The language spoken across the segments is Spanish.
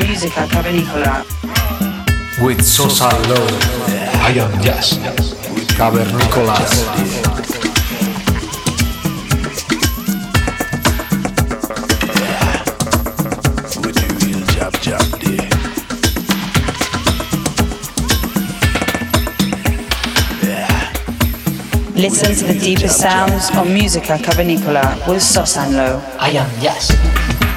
Musica Cavernicola. With Sosa Low, I am Jazz. With Cavernicolas. Listen to the deepest sounds of Musica Cavernicola with Sosanlo. I am Jazz.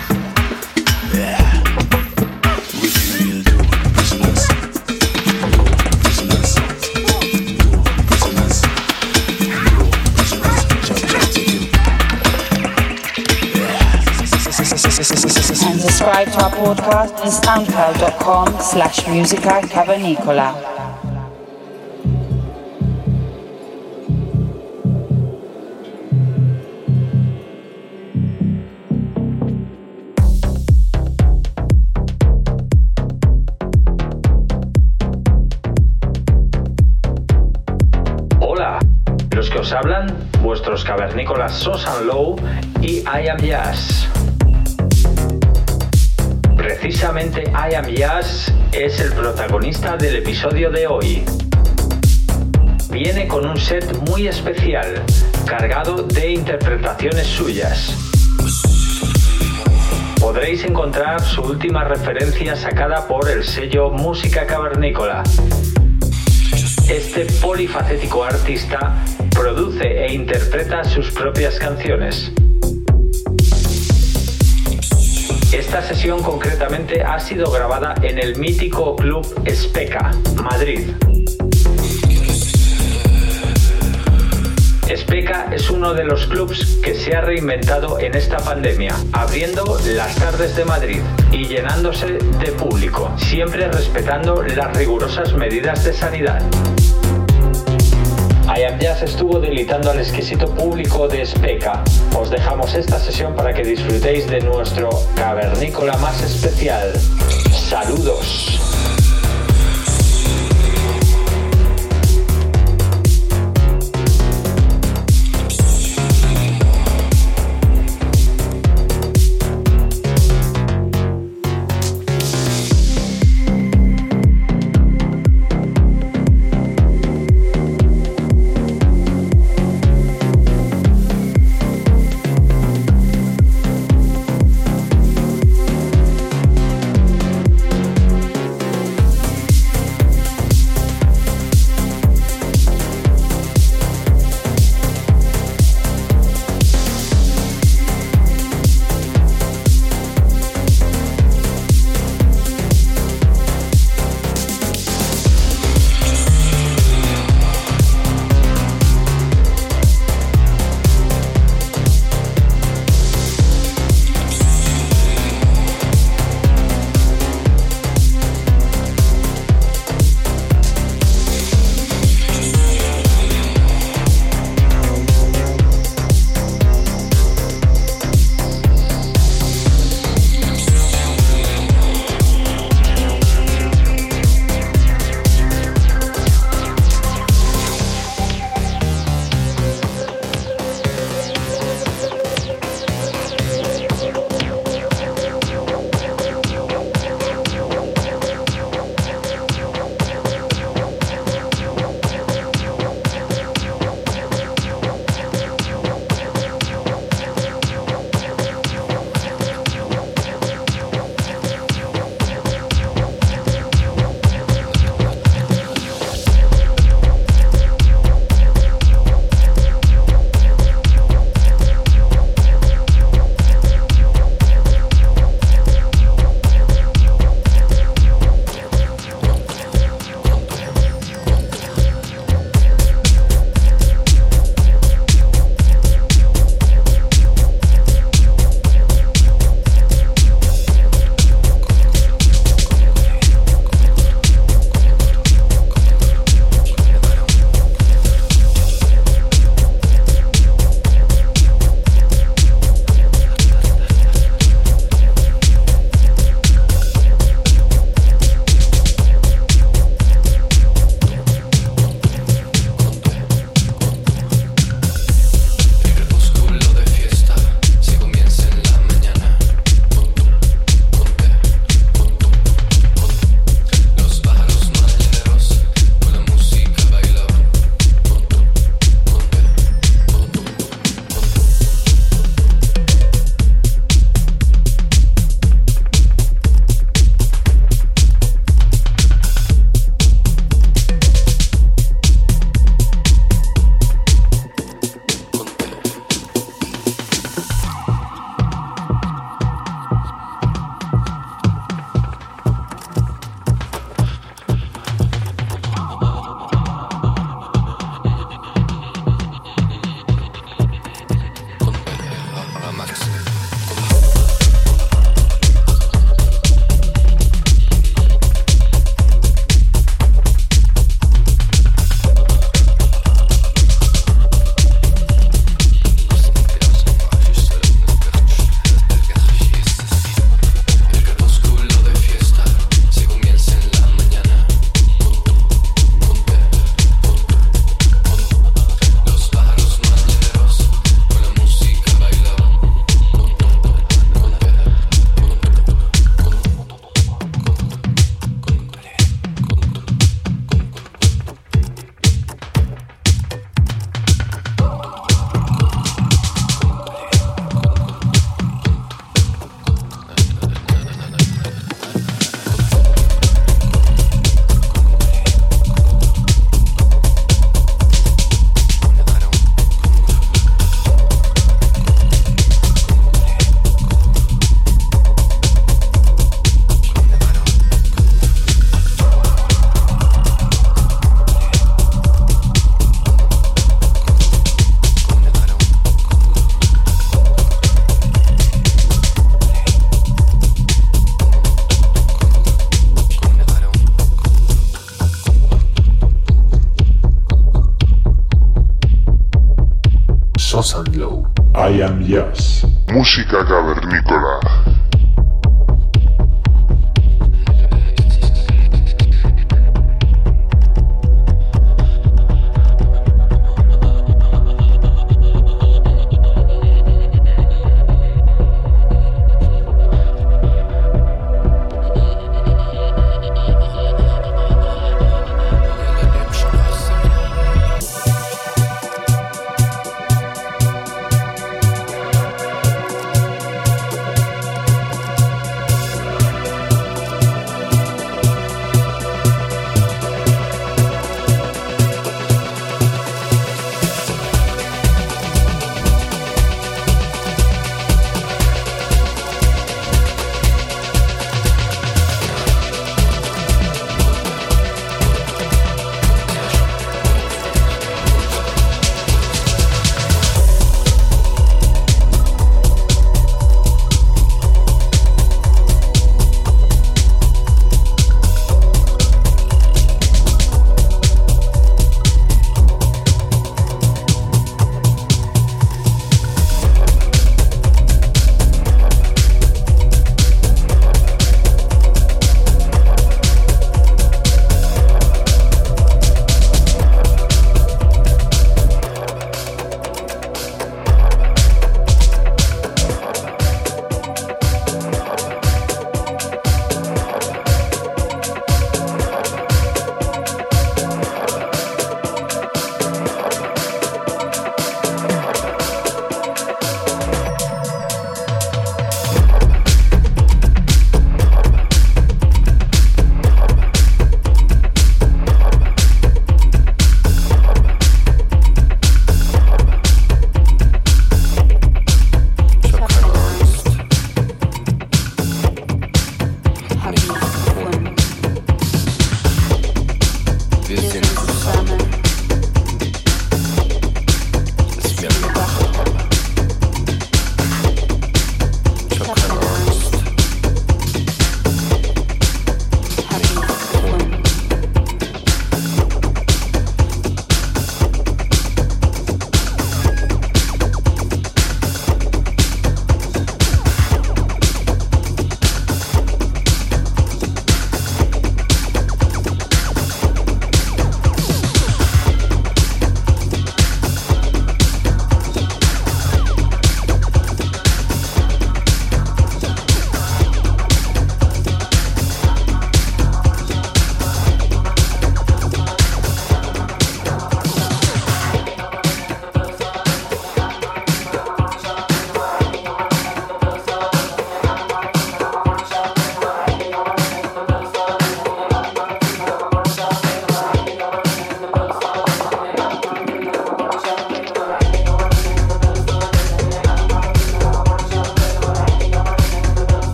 To our podcast on soundcloud.com slash musica cavernicola. Hola, los que os hablan, vuestros cavernícolas Sosan Low y I Am Jazz. Precisamente I Am Jazz es el protagonista del episodio de hoy. Viene con un set muy especial, cargado de interpretaciones suyas. Podréis encontrar su última referencia sacada por el sello Música Cavernícola. Este polifacético artista produce e interpreta sus propias canciones. Esta sesión concretamente ha sido grabada en el mítico club Speca, Madrid. Speca es uno de los clubs que se ha reinventado en esta pandemia, abriendo las tardes de Madrid y llenándose de público, siempre respetando las rigurosas medidas de sanidad. I Am Jazz estuvo deleitando al exquisito público de Speca. Os dejamos esta sesión para que disfrutéis de nuestro cavernícola más especial. Saludos.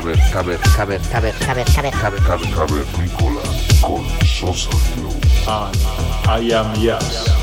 Caber, caber, caber, caber, caber, caber, caber, caber, cavernícola con Sosa Glow. And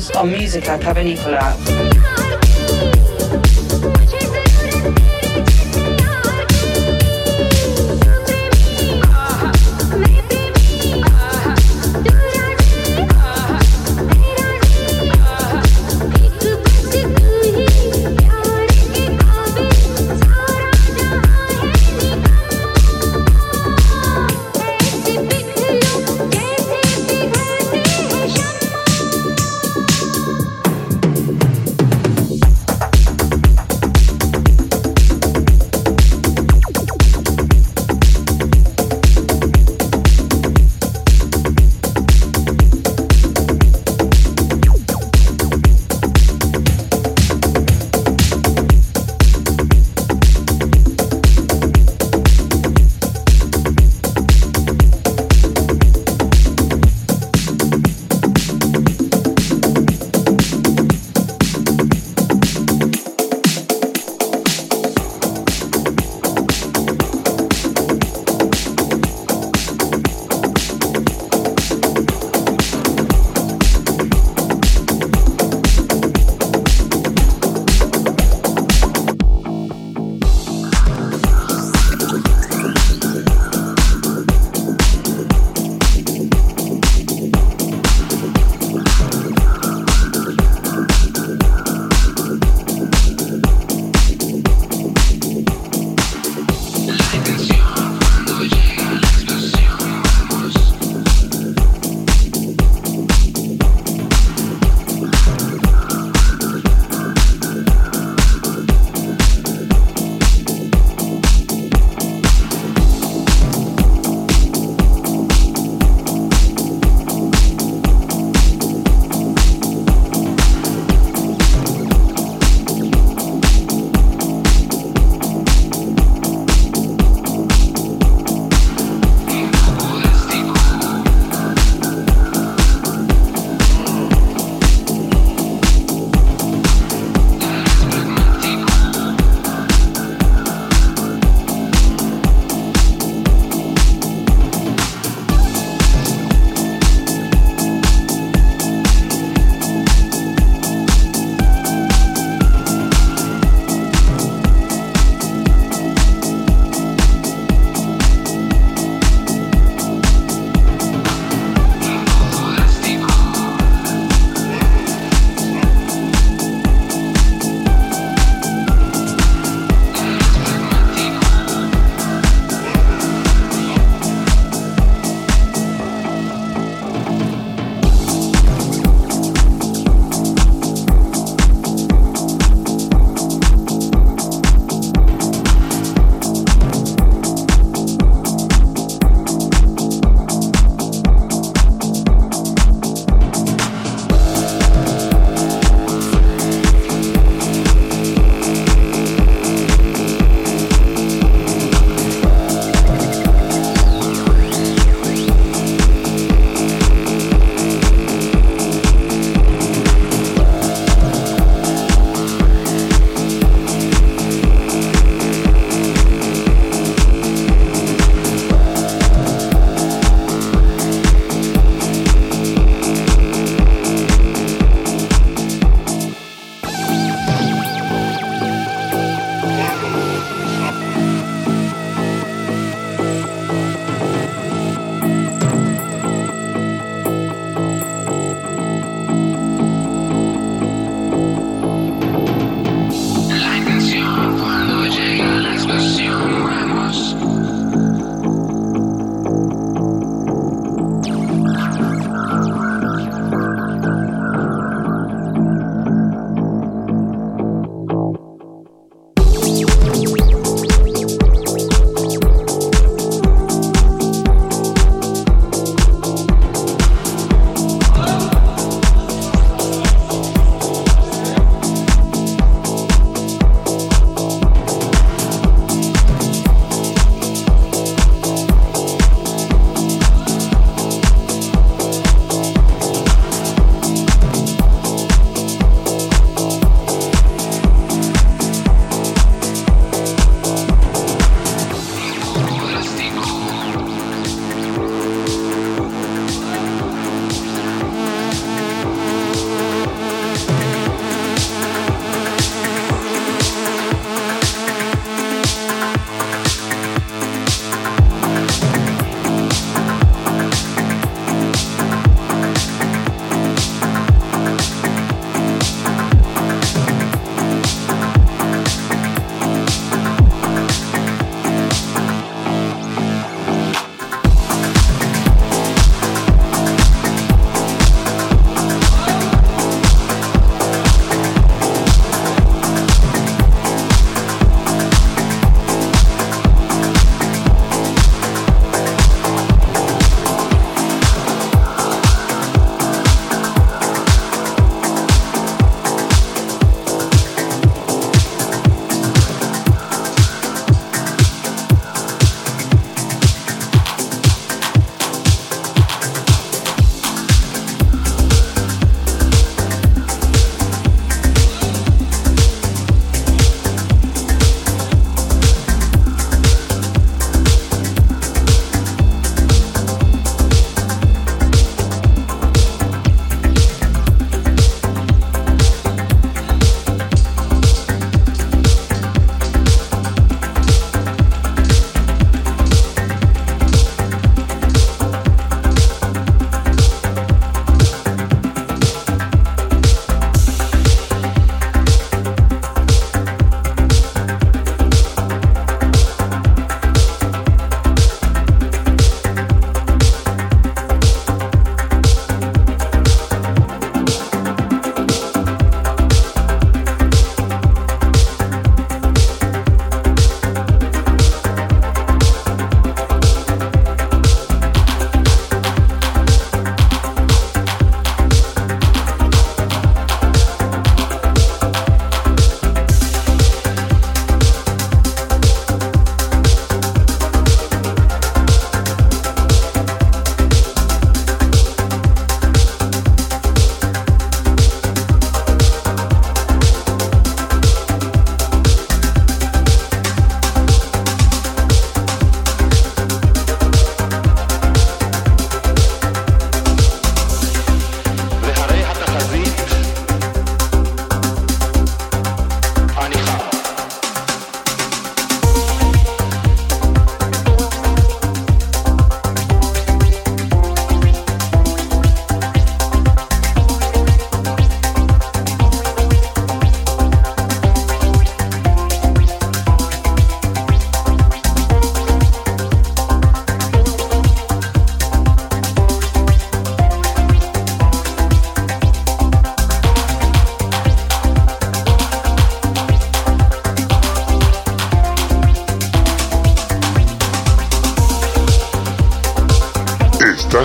deepest sounds on Musica Cavernicola.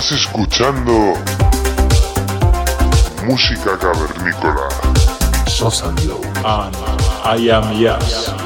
Estás escuchando música cavernícola. Sosa. And I am Yas.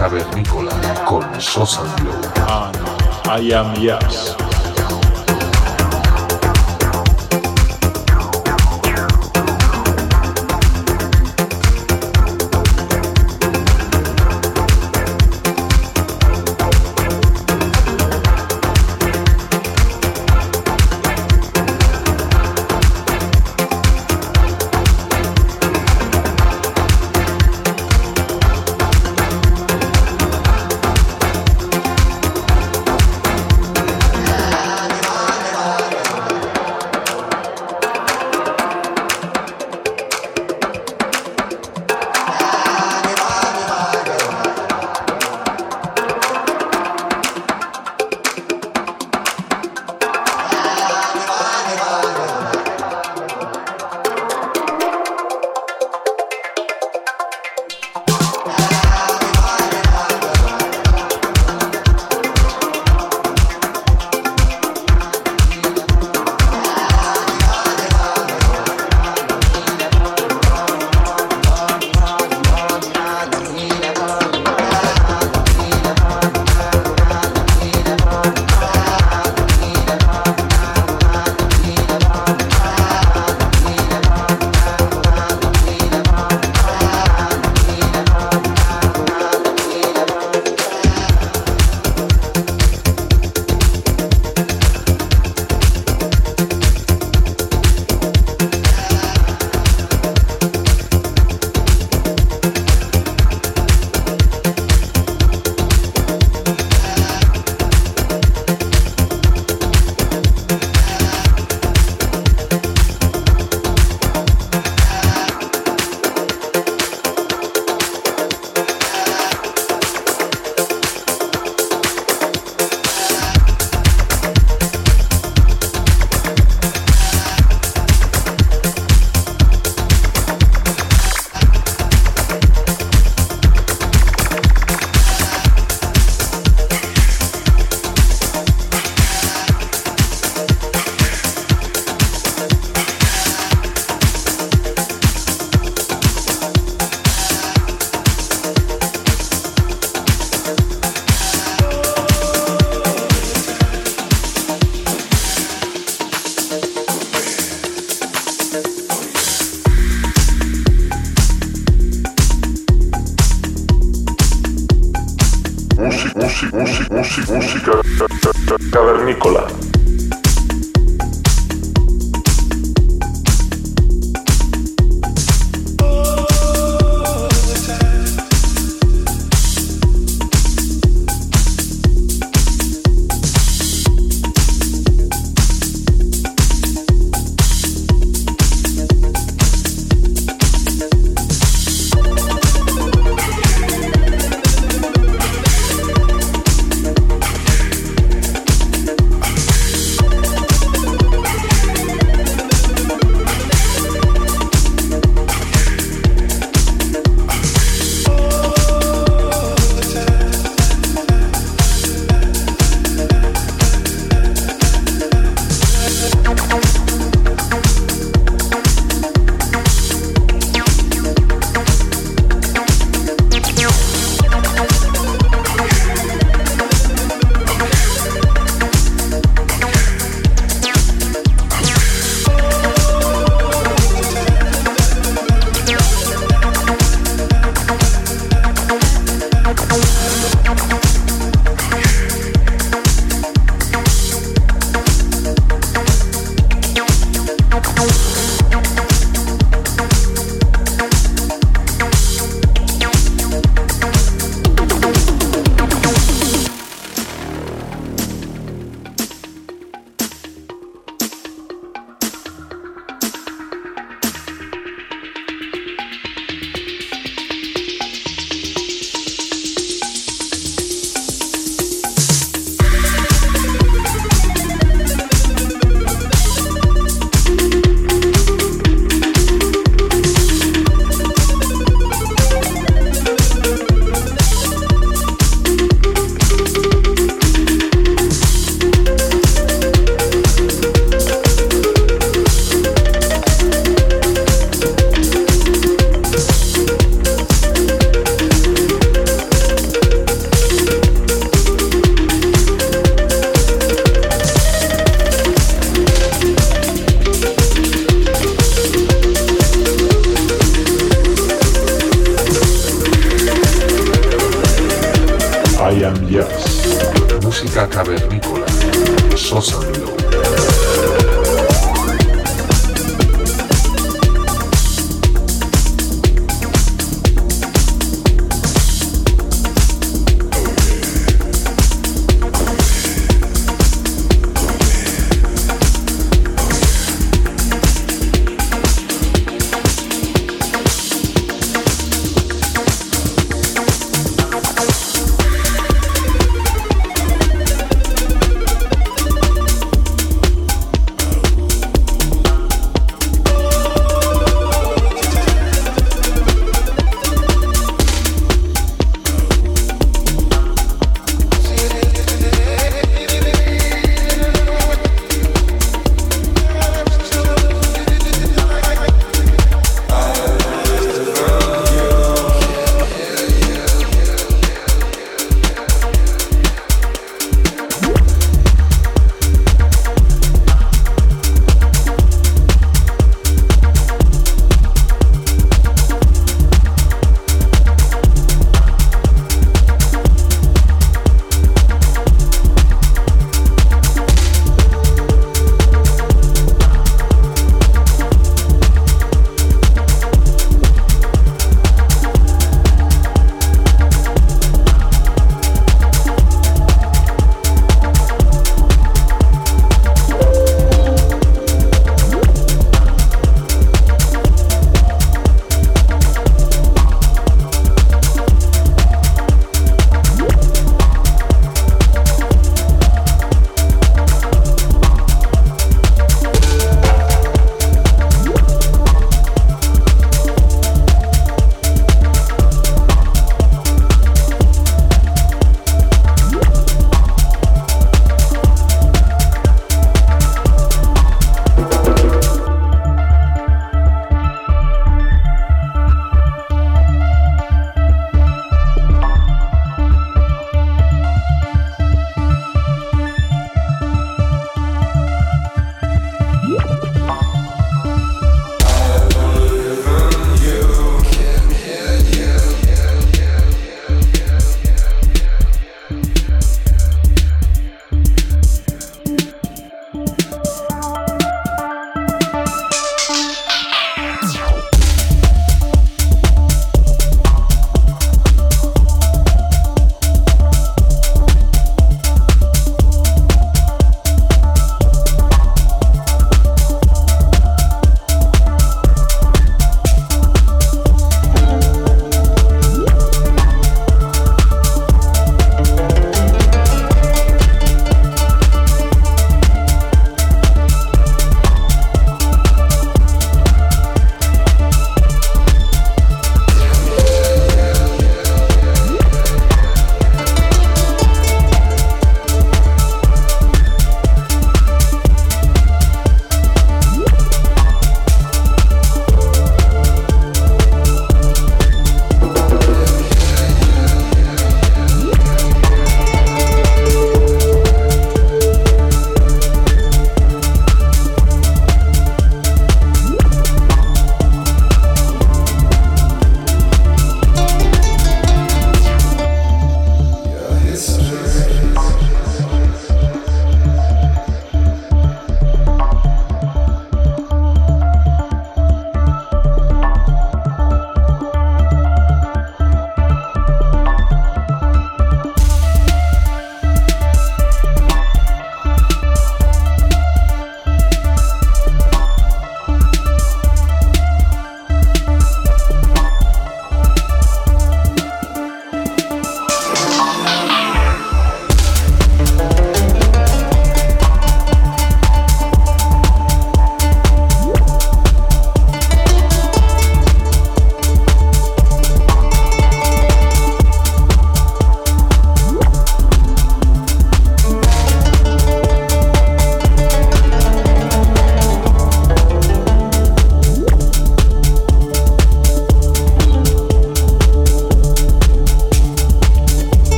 Cavernícola con Sosa Glow. And I am Yes.